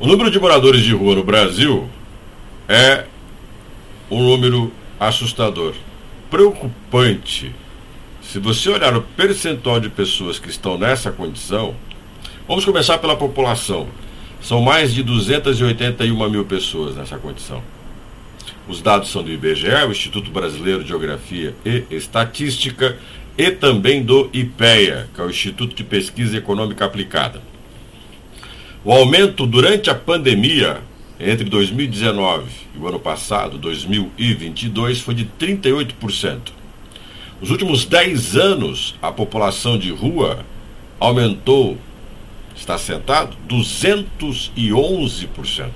O número de moradores de rua no Brasil é um número assustador, preocupante. Se você olhar o percentual de pessoas que estão nessa condição, vamos começar pela população. São mais de 281 mil pessoas nessa condição. Os dados são do IBGE, o Instituto Brasileiro de Geografia e Estatística, e também do IPEA, que é o Instituto de Pesquisa Econômica Aplicada. O aumento durante a pandemia, entre 2019 e o ano passado, 2022, foi de 38%. Nos últimos 10 anos, a população de rua aumentou, está sentado, 211%.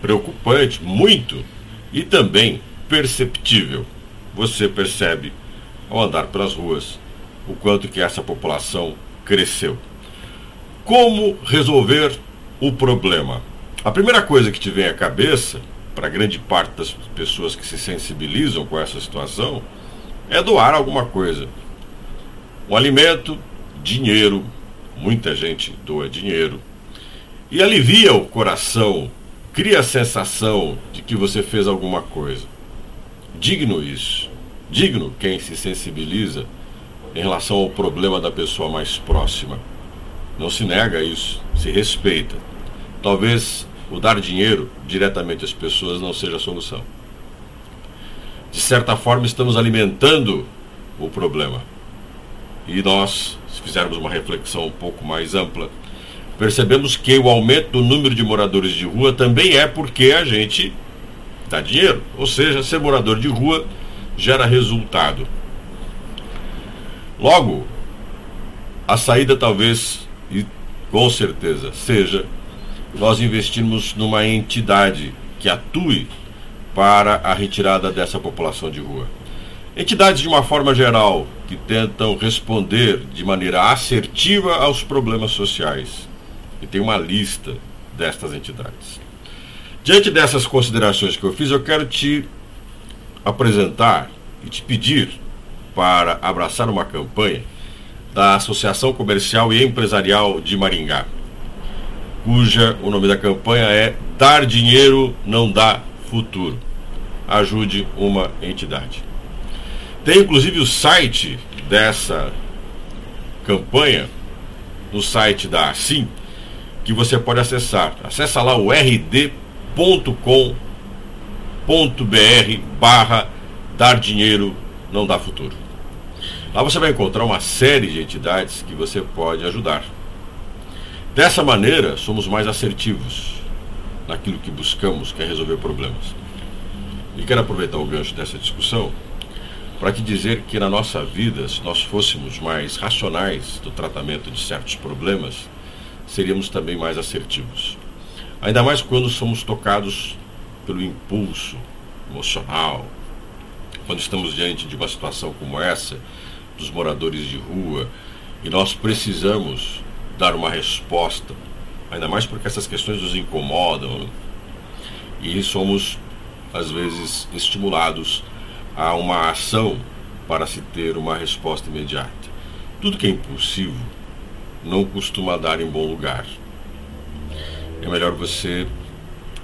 Preocupante, muito, e também perceptível. Você percebe, ao andar pelas ruas, o quanto que essa população cresceu. Como resolver o problema? A primeira coisa que te vem à cabeça, para grande parte das pessoas que se sensibilizam com essa situação, é doar alguma coisa. Um alimento, dinheiro, muita gente doa dinheiro. E alivia o coração, cria a sensação de que você fez alguma coisa. Digno isso. Digno quem se sensibiliza em relação ao problema da pessoa mais próxima. Não se nega isso, se respeita. Talvez o dar dinheiro diretamente às pessoas não seja a solução. De certa forma, estamos alimentando o problema. E nós, se fizermos uma reflexão um pouco mais ampla, percebemos que o aumento do número de moradores de rua também é porque a gente dá dinheiro. Ou seja, ser morador de rua gera resultado. Logo, a saída talvez e com certeza seja nós investirmos numa entidade que atue para a retirada dessa população de rua. Entidades, de uma forma geral, que tentam responder de maneira assertiva aos problemas sociais. E tem uma lista destas entidades. Diante dessas considerações que eu fiz, eu quero te apresentar e te pedir para abraçar uma campanha da Associação Comercial e Empresarial de Maringá, cuja o nome da campanha é Dar Dinheiro Não Dá Futuro. Ajude uma entidade. Tem inclusive o site dessa campanha, no site da Assim, que você pode acessar. Acesse lá o rd.com.br barra dar dinheiro não dá futuro. Lá você vai encontrar uma série de entidades que você pode ajudar. Dessa maneira, somos mais assertivos naquilo que buscamos, que é resolver problemas. E quero aproveitar o gancho dessa discussão para te dizer que na nossa vida, se nós fôssemos mais racionais do tratamento de certos problemas, seríamos também mais assertivos. Ainda mais quando somos tocados pelo impulso emocional, quando estamos diante de uma situação como essa, dos moradores de rua e nós precisamos dar uma resposta, ainda mais porque essas questões nos incomodam né? e somos às vezes estimulados a uma ação para se ter uma resposta imediata. Tudo que é impulsivo não costuma dar em bom lugar. É melhor você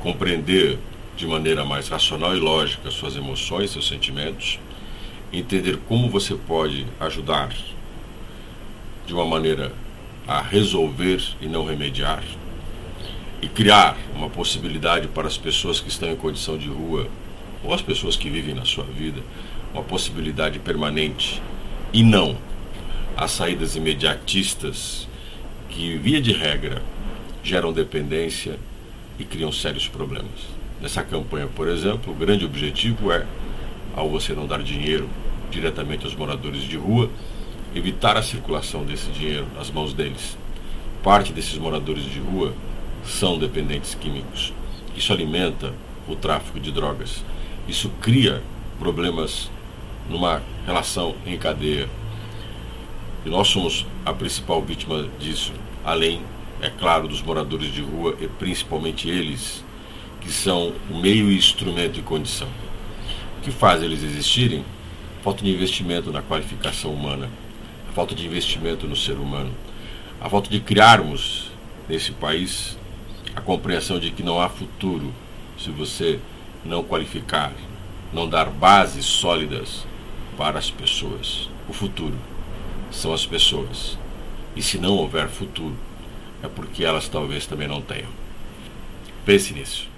compreender de maneira mais racional e lógica suas emoções, seus sentimentos entender como você pode ajudar de uma maneira a resolver e não remediar, e criar uma possibilidade para as pessoas que estão em condição de rua, ou as pessoas que vivem na sua vida, uma possibilidade permanente, e não as saídas imediatistas que, via de regra, geram dependência e criam sérios problemas. Nessa campanha, por exemplo, o grande objetivo é, ao você não dar dinheiro diretamente aos moradores de rua, evitar a circulação desse dinheiro nas mãos deles. Parte desses moradores de rua são dependentes químicos. Isso alimenta o tráfico de drogas. Isso cria problemas numa relação em cadeia. E nós somos a principal vítima disso, além, é claro, dos moradores de rua e principalmente eles, que são o meio e instrumento de condição. Que faz eles existirem falta de investimento na qualificação humana, a falta de investimento no ser humano, a falta de criarmos nesse país a compreensão de que não há futuro se você não qualificar, não dar bases sólidas para as pessoas. O futuro são as pessoas. E se não houver futuro, é porque elas talvez também não tenham. Pense nisso.